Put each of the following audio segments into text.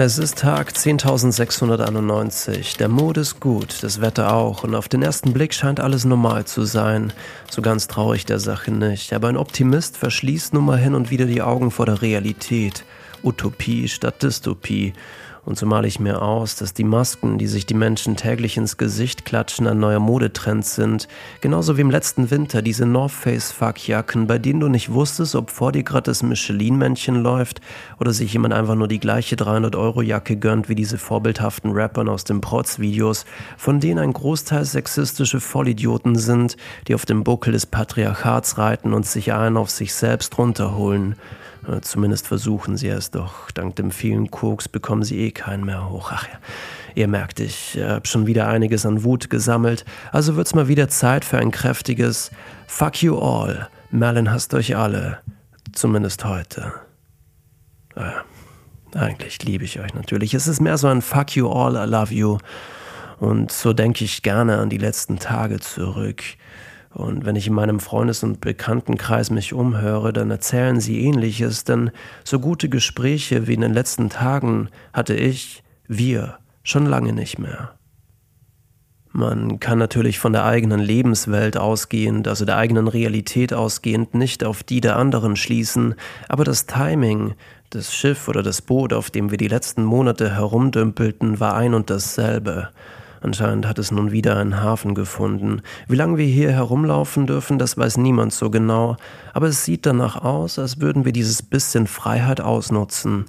Es ist Tag 10.691. Der Mond ist gut, das Wetter auch, und auf den ersten Blick scheint alles normal zu sein. So ganz traurig der Sache nicht. Aber ein Optimist verschließt nun mal hin und wieder die Augen vor der Realität. Utopie statt Dystopie. Und so male ich mir aus, dass die Masken, die sich die Menschen täglich ins Gesicht klatschen, ein neuer Modetrend sind. Genauso wie im letzten Winter diese North Face Fuckjacken, bei denen du nicht wusstest, ob vor dir gerade das Michelin-Männchen läuft oder sich jemand einfach nur die gleiche 300-Euro-Jacke gönnt wie diese vorbildhaften Rappern aus den Protz-Videos, von denen ein Großteil sexistische Vollidioten sind, die auf dem Buckel des Patriarchats reiten und sich einen auf sich selbst runterholen. Äh, zumindest versuchen sie es doch. Dank dem vielen Koks bekommen sie eh keinen mehr hoch. Ach ja, ihr merkt, ich äh, habe schon wieder einiges an Wut gesammelt. Also wird's mal wieder Zeit für ein kräftiges Fuck you all. Merlin hasst euch alle. Zumindest heute. Naja, eigentlich liebe ich euch natürlich. Es ist mehr so ein Fuck you all, I love you. Und so denke ich gerne an die letzten Tage zurück. Und wenn ich in meinem Freundes- und Bekanntenkreis mich umhöre, dann erzählen sie ähnliches, denn so gute Gespräche wie in den letzten Tagen hatte ich, wir, schon lange nicht mehr. Man kann natürlich von der eigenen Lebenswelt ausgehend, also der eigenen Realität ausgehend, nicht auf die der anderen schließen, aber das Timing, das Schiff oder das Boot, auf dem wir die letzten Monate herumdümpelten, war ein und dasselbe. Anscheinend hat es nun wieder einen Hafen gefunden. Wie lange wir hier herumlaufen dürfen, das weiß niemand so genau, aber es sieht danach aus, als würden wir dieses bisschen Freiheit ausnutzen.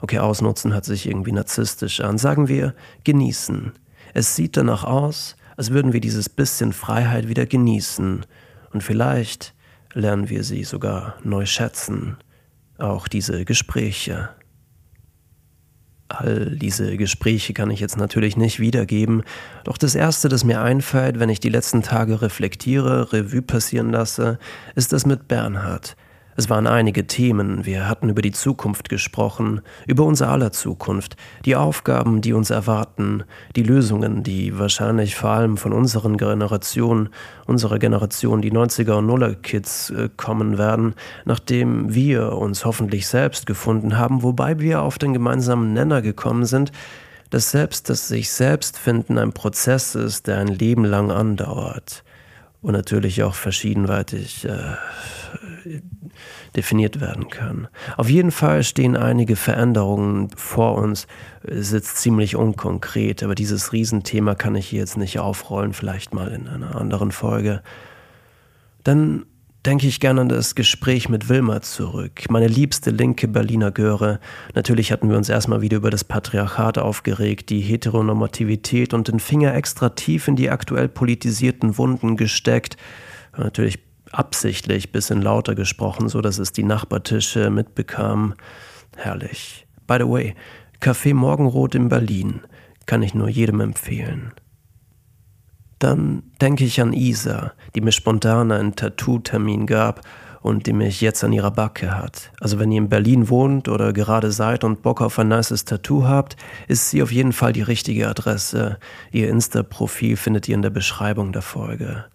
Okay, ausnutzen hat sich irgendwie narzisstisch an. Sagen wir genießen. Es sieht danach aus, als würden wir dieses bisschen Freiheit wieder genießen. Und vielleicht lernen wir sie sogar neu schätzen. Auch diese Gespräche. All diese Gespräche kann ich jetzt natürlich nicht wiedergeben, doch das Erste, das mir einfällt, wenn ich die letzten Tage reflektiere, Revue passieren lasse, ist das mit Bernhard. Es waren einige Themen, wir hatten über die Zukunft gesprochen, über unser aller Zukunft, die Aufgaben, die uns erwarten, die Lösungen, die wahrscheinlich vor allem von unseren Generationen, unserer Generation, die 90er und Nuller Kids äh, kommen werden, nachdem wir uns hoffentlich selbst gefunden haben, wobei wir auf den gemeinsamen Nenner gekommen sind, dass selbst das sich selbst finden ein Prozess ist, der ein Leben lang andauert. Und natürlich auch verschiedenweitig äh, definiert werden kann. Auf jeden Fall stehen einige Veränderungen vor uns. Es ist ziemlich unkonkret, aber dieses Riesenthema kann ich hier jetzt nicht aufrollen, vielleicht mal in einer anderen Folge. Dann denke ich gerne an das Gespräch mit Wilma zurück, meine liebste linke Berliner Göre. Natürlich hatten wir uns erstmal wieder über das Patriarchat aufgeregt, die Heteronormativität und den Finger extra tief in die aktuell politisierten Wunden gesteckt. Natürlich absichtlich bisschen lauter gesprochen, so dass es die Nachbartische mitbekamen. Herrlich. By the way, Café Morgenrot in Berlin kann ich nur jedem empfehlen. Dann denke ich an Isa, die mir spontan einen Tattoo-Termin gab und die mich jetzt an ihrer Backe hat. Also wenn ihr in Berlin wohnt oder gerade seid und Bock auf ein nices Tattoo habt, ist sie auf jeden Fall die richtige Adresse. Ihr Insta-Profil findet ihr in der Beschreibung der Folge.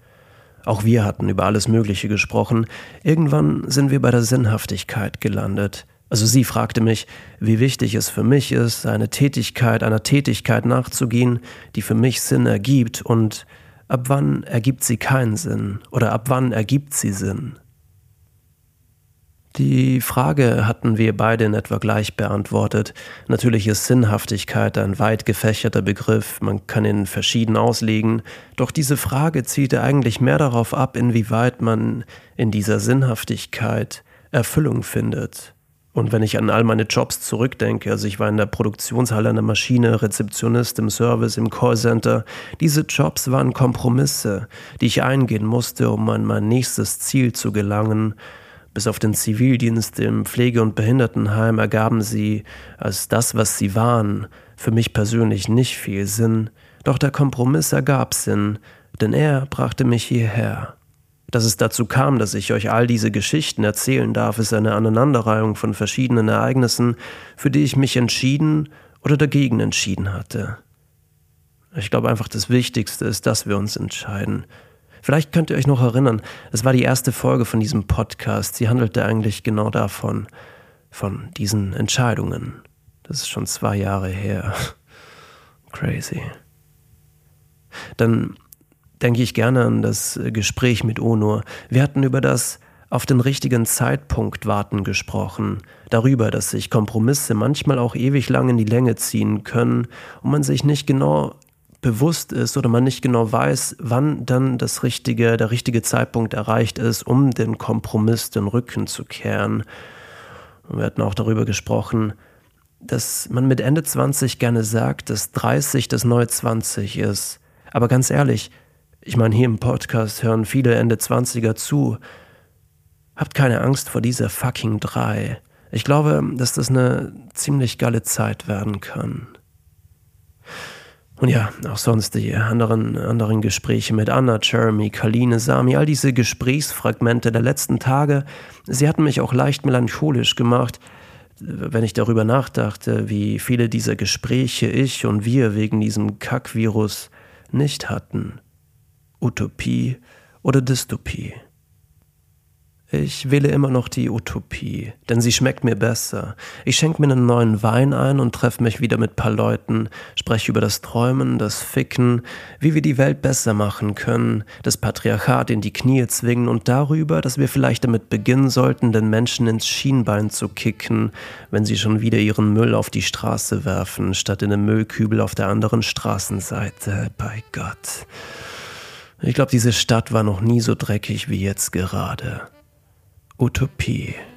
Auch wir hatten über alles Mögliche gesprochen. Irgendwann sind wir bei der Sinnhaftigkeit gelandet. Also sie fragte mich, wie wichtig es für mich ist, eine Tätigkeit, einer Tätigkeit nachzugehen, die für mich Sinn ergibt und ab wann ergibt sie keinen Sinn oder ab wann ergibt sie Sinn. Die Frage hatten wir beide in etwa gleich beantwortet. Natürlich ist Sinnhaftigkeit ein weit gefächerter Begriff, man kann ihn verschieden auslegen, doch diese Frage zielte eigentlich mehr darauf ab, inwieweit man in dieser Sinnhaftigkeit Erfüllung findet. Und wenn ich an all meine Jobs zurückdenke, also ich war in der Produktionshalle einer Maschine, Rezeptionist im Service, im Callcenter, diese Jobs waren Kompromisse, die ich eingehen musste, um an mein nächstes Ziel zu gelangen, bis auf den Zivildienst im Pflege- und Behindertenheim ergaben sie als das, was sie waren, für mich persönlich nicht viel Sinn, doch der Kompromiss ergab Sinn, denn er brachte mich hierher. Dass es dazu kam, dass ich euch all diese Geschichten erzählen darf, ist eine Aneinanderreihung von verschiedenen Ereignissen, für die ich mich entschieden oder dagegen entschieden hatte. Ich glaube einfach, das Wichtigste ist, dass wir uns entscheiden, Vielleicht könnt ihr euch noch erinnern, es war die erste Folge von diesem Podcast. Sie handelte eigentlich genau davon. von diesen Entscheidungen. Das ist schon zwei Jahre her. Crazy. Dann denke ich gerne an das Gespräch mit Onur. Wir hatten über das auf den richtigen Zeitpunkt warten gesprochen, darüber, dass sich Kompromisse manchmal auch ewig lang in die Länge ziehen können und man sich nicht genau bewusst ist oder man nicht genau weiß, wann dann das richtige, der richtige Zeitpunkt erreicht ist, um den Kompromiss den Rücken zu kehren. Und wir hatten auch darüber gesprochen, dass man mit Ende 20 gerne sagt, dass 30 das neue 20 ist. Aber ganz ehrlich, ich meine, hier im Podcast hören viele Ende 20er zu. Habt keine Angst vor dieser fucking 3. Ich glaube, dass das eine ziemlich geile Zeit werden kann. Und ja, auch sonst die anderen, anderen Gespräche mit Anna, Jeremy, Kaline, Sami, all diese Gesprächsfragmente der letzten Tage, sie hatten mich auch leicht melancholisch gemacht, wenn ich darüber nachdachte, wie viele dieser Gespräche ich und wir wegen diesem Kackvirus nicht hatten. Utopie oder Dystopie. Ich wähle immer noch die Utopie, denn sie schmeckt mir besser. Ich schenke mir einen neuen Wein ein und treffe mich wieder mit paar Leuten, spreche über das Träumen, das Ficken, wie wir die Welt besser machen können, das Patriarchat in die Knie zwingen und darüber, dass wir vielleicht damit beginnen sollten, den Menschen ins Schienbein zu kicken, wenn sie schon wieder ihren Müll auf die Straße werfen, statt in den Müllkübel auf der anderen Straßenseite. Bei Gott. Ich glaube, diese Stadt war noch nie so dreckig wie jetzt gerade. Utopie.